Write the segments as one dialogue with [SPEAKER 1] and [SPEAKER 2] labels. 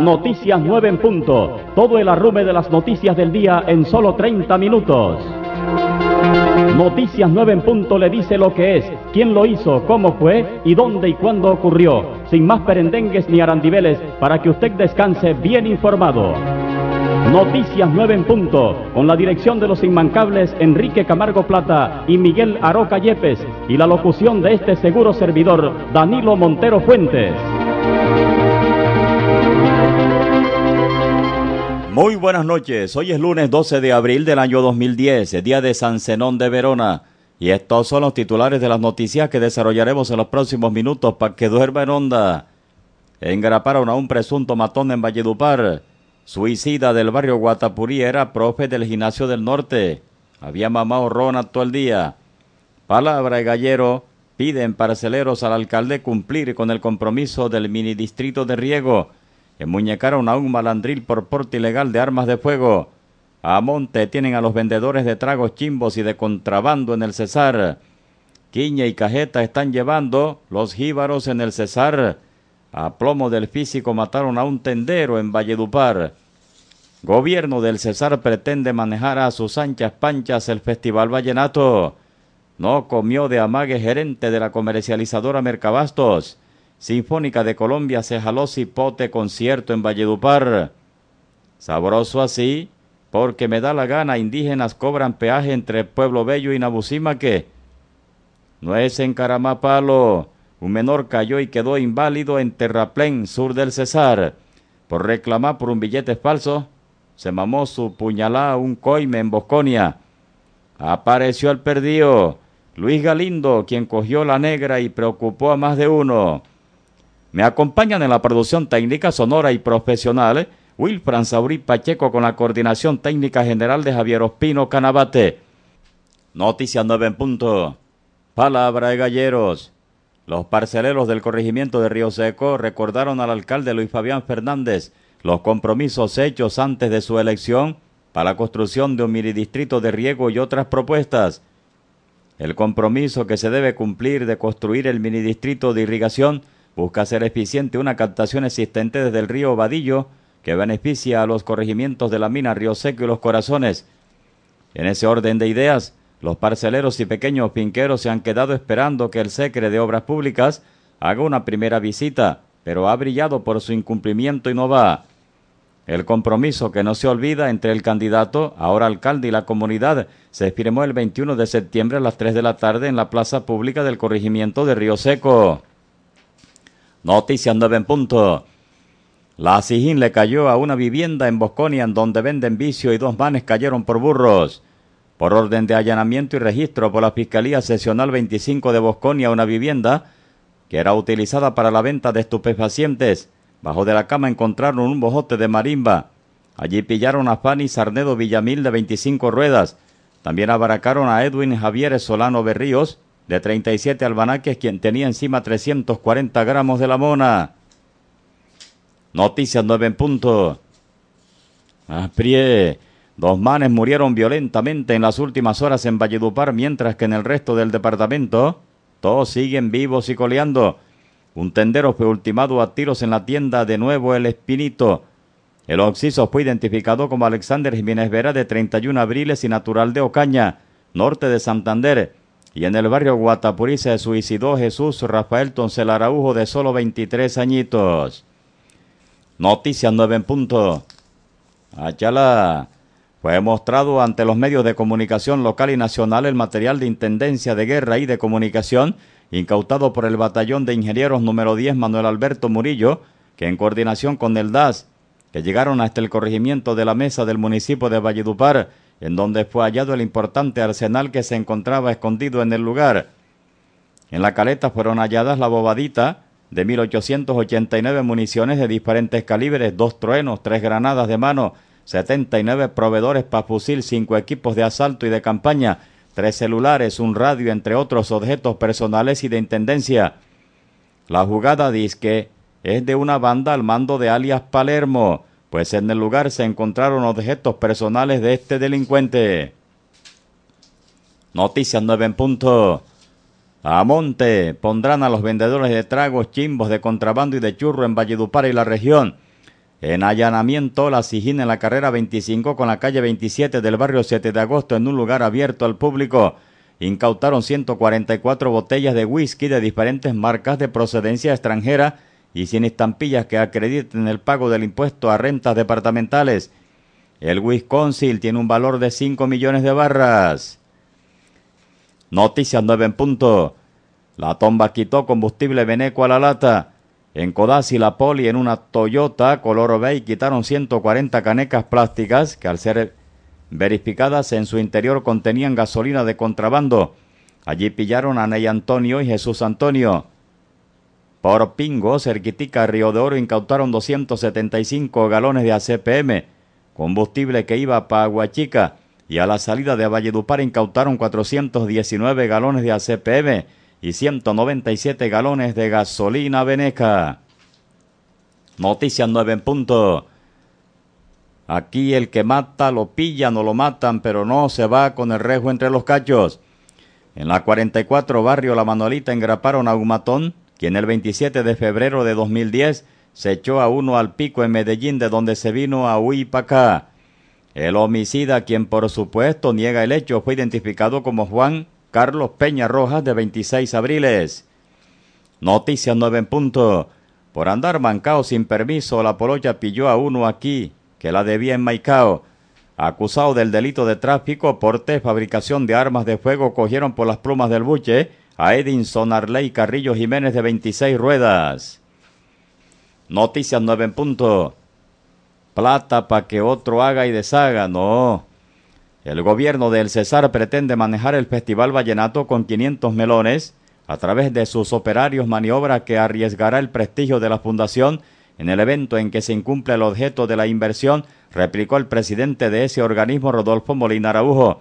[SPEAKER 1] Noticias 9 en punto. Todo el arrume de las noticias del día en solo 30 minutos. Noticias 9 en punto le dice lo que es, quién lo hizo, cómo fue y dónde y cuándo ocurrió. Sin más perendengues ni arandibeles para que usted descanse bien informado. Noticias 9 en punto, con la dirección de los inmancables Enrique Camargo Plata y Miguel Aroca Yepes y la locución de este seguro servidor Danilo Montero Fuentes.
[SPEAKER 2] Muy buenas noches, hoy es lunes 12 de abril del año 2010, día de San Zenón de Verona. Y estos son los titulares de las noticias que desarrollaremos en los próximos minutos para que duerma en onda. Engraparon a un presunto matón en Valledupar. Suicida del barrio Guatapurí era profe del gimnasio del norte. Había mamado rona todo el día. Palabra de gallero. Piden parceleros al alcalde cumplir con el compromiso del mini distrito de riego Emuñecaron a un malandril por porte ilegal de armas de fuego. A monte tienen a los vendedores de tragos chimbos y de contrabando en el Cesar. Quiña y Cajeta están llevando los jíbaros en el Cesar. A plomo del físico mataron a un tendero en Valledupar. Gobierno del Cesar pretende manejar a sus anchas panchas el Festival Vallenato. No comió de amague gerente de la comercializadora Mercabastos. Sinfónica de Colombia se jaló cipote concierto en Valledupar. Sabroso así, porque me da la gana, indígenas cobran peaje entre Pueblo Bello y Nabucimaque. No es en Caramapalo. Un menor cayó y quedó inválido en Terraplén, sur del Cesar. Por reclamar por un billete falso, se mamó su puñalá un coime en Bosconia. Apareció el perdido, Luis Galindo, quien cogió la negra y preocupó a más de uno. Me acompañan en la producción técnica sonora y profesional Wilfran Saurí Pacheco con la coordinación técnica general de Javier Ospino Canabate. Noticias 9 en punto. Palabra de galleros. Los parceleros del corregimiento de Río Seco recordaron al alcalde Luis Fabián Fernández los compromisos hechos antes de su elección para la construcción de un minidistrito de riego y otras propuestas. El compromiso que se debe cumplir de construir el minidistrito de irrigación busca hacer eficiente una captación existente desde el río Vadillo que beneficia a los corregimientos de la mina Río Seco y Los Corazones. En ese orden de ideas, los parceleros y pequeños finqueros se han quedado esperando que el secre de Obras Públicas haga una primera visita, pero ha brillado por su incumplimiento y no va. El compromiso que no se olvida entre el candidato, ahora alcalde y la comunidad, se firmó el 21 de septiembre a las 3 de la tarde en la plaza pública del corregimiento de Río Seco. Noticias 9 en punto. La Sijín le cayó a una vivienda en Bosconia en donde venden vicio y dos manes cayeron por burros. Por orden de allanamiento y registro por la Fiscalía Sesional 25 de Bosconia, una vivienda que era utilizada para la venta de estupefacientes. Bajo de la cama encontraron un bojote de marimba. Allí pillaron a Fanny Sarnedo Villamil de 25 ruedas. También abaracaron a Edwin Javier Solano Berríos de 37 albanaques, quien tenía encima 340 gramos de la mona. Noticias 9 en punto. Aprie. Dos manes murieron violentamente en las últimas horas en Valledupar, mientras que en el resto del departamento todos siguen vivos y coleando. Un tendero fue ultimado a tiros en la tienda de Nuevo El Espinito. El occiso fue identificado como Alexander Jiménez Vera, de 31 abriles y natural de Ocaña, norte de Santander y en el barrio Guatapurí se suicidó Jesús Rafael Toncel Araujo de solo 23 añitos. Noticias 9 en punto. Achala. Fue mostrado ante los medios de comunicación local y nacional el material de Intendencia de Guerra y de Comunicación incautado por el Batallón de Ingenieros número 10 Manuel Alberto Murillo, que en coordinación con el DAS, que llegaron hasta el corregimiento de la mesa del municipio de Valledupar, en donde fue hallado el importante arsenal que se encontraba escondido en el lugar. En la caleta fueron halladas la bobadita de 1889 municiones de diferentes calibres, dos truenos, tres granadas de mano, 79 proveedores para fusil, cinco equipos de asalto y de campaña, tres celulares, un radio, entre otros objetos personales y de intendencia. La jugada disque es de una banda al mando de alias Palermo, pues en el lugar se encontraron objetos personales de este delincuente. Noticias 9 en punto. A monte pondrán a los vendedores de tragos, chimbos de contrabando y de churro en Valledupar y la región. En allanamiento, la Sijín en la carrera 25 con la calle 27 del barrio 7 de agosto en un lugar abierto al público. Incautaron 144 botellas de whisky de diferentes marcas de procedencia extranjera y sin estampillas que acrediten el pago del impuesto a rentas departamentales. El Wisconsin tiene un valor de 5 millones de barras. Noticias 9 en punto. La tomba quitó combustible veneco a la lata. En Codazzi la poli en una Toyota color beige quitaron 140 canecas plásticas que al ser verificadas en su interior contenían gasolina de contrabando. Allí pillaron a Ney Antonio y Jesús Antonio. Por Pingo, cerquitica Río de Oro, incautaron 275 galones de ACPM, combustible que iba para Aguachica, y a la salida de Valledupar incautaron 419 galones de ACPM y 197 galones de gasolina veneca. Noticias 9 en punto. Aquí el que mata lo pillan o lo matan, pero no se va con el rejo entre los cachos. En la 44 barrio La Manolita engraparon a un matón, quien el 27 de febrero de 2010 se echó a uno al pico en Medellín, de donde se vino a Huipacá. El homicida, quien por supuesto niega el hecho, fue identificado como Juan Carlos Peña Rojas, de 26 abriles. Noticias 9 en punto. Por andar mancao sin permiso, la poloya pilló a uno aquí, que la debía en Maicao. Acusado del delito de tráfico, porte, fabricación de armas de fuego, cogieron por las plumas del buche a Edinson Arley Carrillo Jiménez de 26 ruedas. Noticias 9 en punto. Plata para que otro haga y deshaga, no. El gobierno del Cesar pretende manejar el Festival Vallenato con 500 melones a través de sus operarios maniobra que arriesgará el prestigio de la fundación en el evento en que se incumple el objeto de la inversión, replicó el presidente de ese organismo Rodolfo Molina Araujo.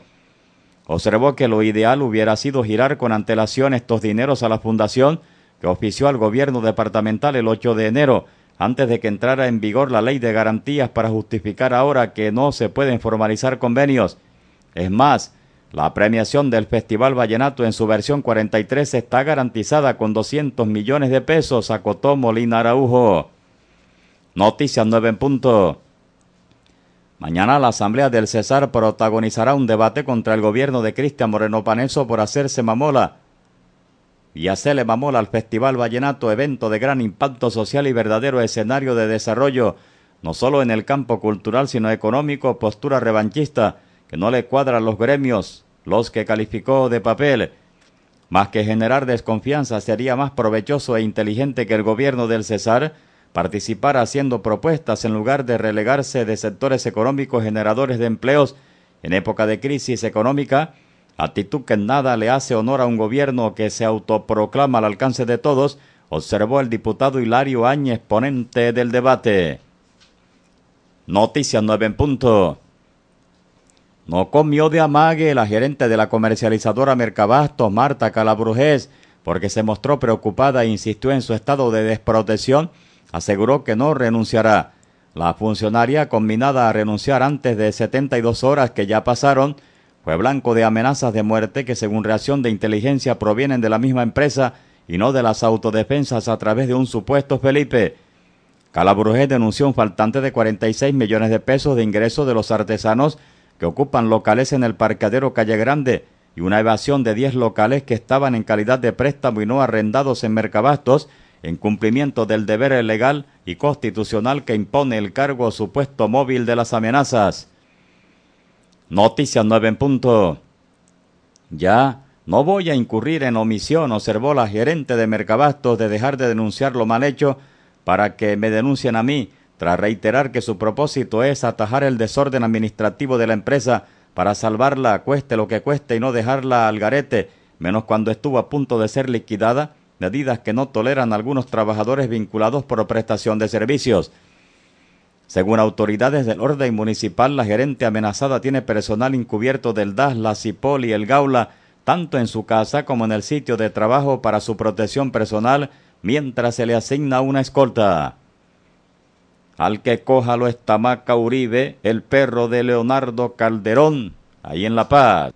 [SPEAKER 2] Observó que lo ideal hubiera sido girar con antelación estos dineros a la fundación que ofició al gobierno departamental el 8 de enero, antes de que entrara en vigor la ley de garantías para justificar ahora que no se pueden formalizar convenios. Es más, la premiación del Festival Vallenato en su versión 43 está garantizada con 200 millones de pesos, acotó Molina Araujo. Noticias 9 en punto. Mañana la Asamblea del Cesar protagonizará un debate contra el gobierno de Cristian Moreno Paneso por hacerse mamola y hacerle mamola al Festival Vallenato, evento de gran impacto social y verdadero escenario de desarrollo, no solo en el campo cultural, sino económico, postura revanchista, que no le cuadran los gremios, los que calificó de papel. Más que generar desconfianza, sería más provechoso e inteligente que el gobierno del Cesar participara haciendo propuestas en lugar de relegarse de sectores económicos generadores de empleos en época de crisis económica, actitud que nada le hace honor a un gobierno que se autoproclama al alcance de todos, observó el diputado Hilario Áñez, ponente del debate. Noticias 9 en punto. No comió de amague la gerente de la comercializadora Mercabastos, Marta Calabrujés, porque se mostró preocupada e insistió en su estado de desprotección, aseguró que no renunciará. La funcionaria, combinada a renunciar antes de 72 horas que ya pasaron, fue blanco de amenazas de muerte que según reacción de inteligencia provienen de la misma empresa y no de las autodefensas a través de un supuesto Felipe. Calabrujés denunció un faltante de 46 millones de pesos de ingresos de los artesanos que ocupan locales en el parqueadero Calle Grande y una evasión de 10 locales que estaban en calidad de préstamo y no arrendados en Mercabastos en cumplimiento del deber legal y constitucional que impone el cargo supuesto móvil de las amenazas. Noticias 9 en punto. Ya no voy a incurrir en omisión, observó la gerente de Mercabastos de dejar de denunciar lo mal hecho para que me denuncien a mí tras reiterar que su propósito es atajar el desorden administrativo de la empresa para salvarla cueste lo que cueste y no dejarla al garete, menos cuando estuvo a punto de ser liquidada, medidas que no toleran algunos trabajadores vinculados por prestación de servicios. Según autoridades del orden municipal, la gerente amenazada tiene personal encubierto del DAS, la CIPOL y el Gaula, tanto en su casa como en el sitio de trabajo para su protección personal, mientras se le asigna una escolta. Al que coja lo estamaca Uribe, el perro de Leonardo Calderón, ahí en La Paz.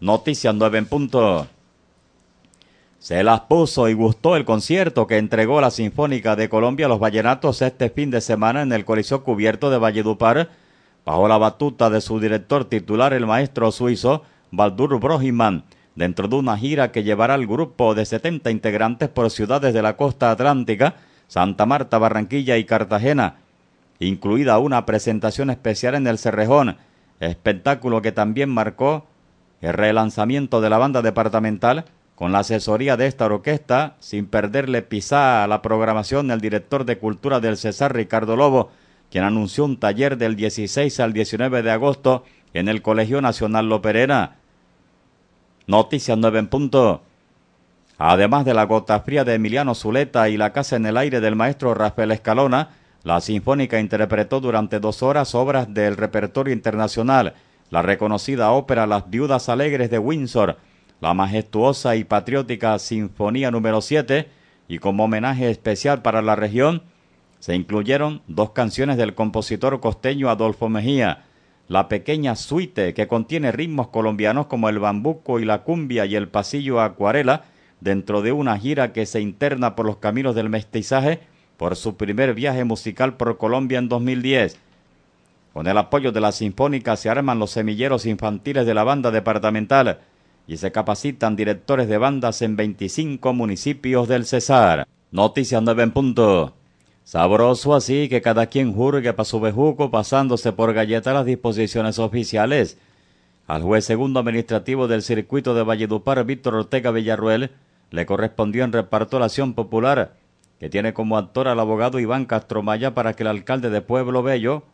[SPEAKER 2] Noticias 9 en punto. Se las puso y gustó el concierto que entregó la Sinfónica de Colombia a los Vallenatos este fin de semana en el Coliseo Cubierto de Valledupar, bajo la batuta de su director titular, el maestro suizo Baldur Brohiman, dentro de una gira que llevará al grupo de 70 integrantes por ciudades de la costa atlántica, Santa Marta, Barranquilla y Cartagena, incluida una presentación especial en el Cerrejón, espectáculo que también marcó el relanzamiento de la banda departamental con la asesoría de esta orquesta, sin perderle pisada a la programación el director de Cultura del Cesar, Ricardo Lobo, quien anunció un taller del 16 al 19 de agosto en el Colegio Nacional Loperena. Noticias 9 en punto. Además de la gota fría de Emiliano Zuleta y la casa en el aire del maestro Rafael Escalona, la Sinfónica interpretó durante dos horas obras del repertorio internacional, la reconocida ópera Las Viudas Alegres de Windsor, la majestuosa y patriótica Sinfonía número 7 y como homenaje especial para la región se incluyeron dos canciones del compositor costeño Adolfo Mejía, la pequeña suite que contiene ritmos colombianos como el bambuco y la cumbia y el pasillo acuarela dentro de una gira que se interna por los caminos del mestizaje por su primer viaje musical por Colombia en 2010. Con el apoyo de la Sinfónica se arman los semilleros infantiles de la banda departamental y se capacitan directores de bandas en 25 municipios del Cesar. Noticias 9 en punto. Sabroso así que cada quien jurgue para su bejuco pasándose por galleta las disposiciones oficiales. Al juez segundo administrativo del circuito de Valledupar, Víctor Ortega Villarruel, le correspondió en reparto la acción popular, que tiene como actor al abogado Iván Castromaya para que el alcalde de Pueblo Bello,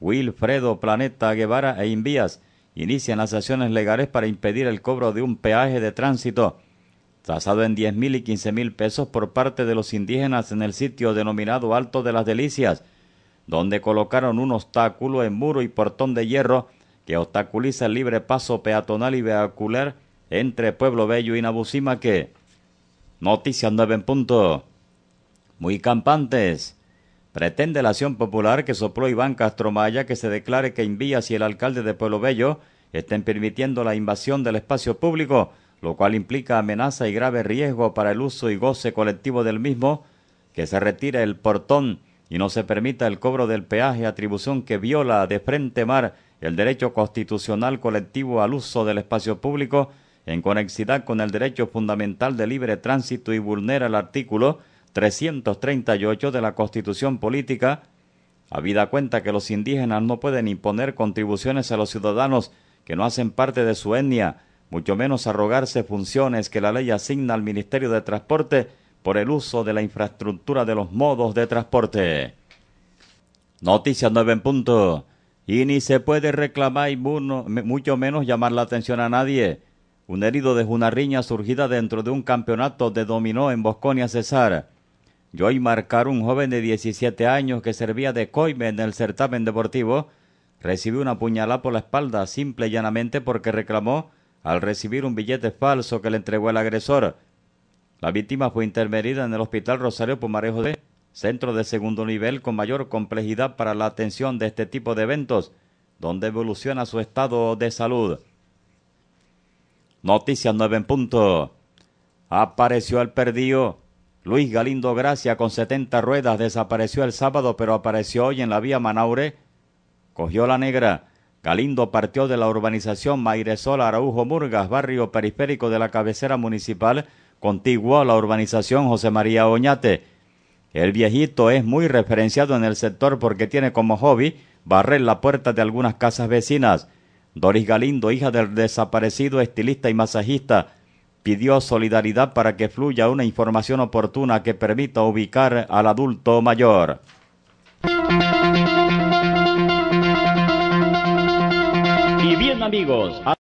[SPEAKER 2] Wilfredo Planeta Guevara e Invías, inician las acciones legales para impedir el cobro de un peaje de tránsito tasado en diez mil y quince mil pesos por parte de los indígenas en el sitio denominado Alto de las Delicias, donde colocaron un obstáculo en muro y portón de hierro que obstaculiza el libre paso peatonal y vehicular entre Pueblo Bello y Nabucimaque. Noticias 9 en punto. Muy campantes. Pretende la acción popular que sopló Iván Castromaya que se declare que Invías y el alcalde de Pueblo Bello estén permitiendo la invasión del espacio público, lo cual implica amenaza y grave riesgo para el uso y goce colectivo del mismo, que se retire el portón y no se permita el cobro del peaje, atribución que viola de frente mar el derecho constitucional colectivo al uso del espacio público en conexidad con el derecho fundamental de libre tránsito y vulnera el artículo 338 de la Constitución Política, habida cuenta que los indígenas no pueden imponer contribuciones a los ciudadanos que no hacen parte de su etnia, mucho menos arrogarse funciones que la ley asigna al Ministerio de Transporte por el uso de la infraestructura de los modos de transporte. Noticias 9 en punto. Y ni se puede reclamar y mucho menos llamar la atención a nadie. Un herido de una riña surgida dentro de un campeonato de dominó en Bosconia Cesar. Joy Marcar, un joven de 17 años que servía de coime en el certamen deportivo, recibió una puñalada por la espalda simple y llanamente porque reclamó al recibir un billete falso que le entregó el agresor. La víctima fue intervenida en el Hospital Rosario Pumarejo de centro de segundo nivel con mayor complejidad para la atención de este tipo de eventos, donde evoluciona su estado de salud. Noticias 9 en punto. Apareció el perdido. Luis Galindo Gracia con 70 ruedas desapareció el sábado pero apareció hoy en la vía Manaure. Cogió la negra. Galindo partió de la urbanización Mairesol Araujo Murgas, barrio periférico de la cabecera municipal, contiguo a la urbanización José María Oñate. El viejito es muy referenciado en el sector porque tiene como hobby barrer la puerta de algunas casas vecinas. Doris Galindo, hija del desaparecido estilista y masajista, pidió solidaridad para que fluya una información oportuna que permita ubicar al adulto mayor.
[SPEAKER 1] Y bien amigos,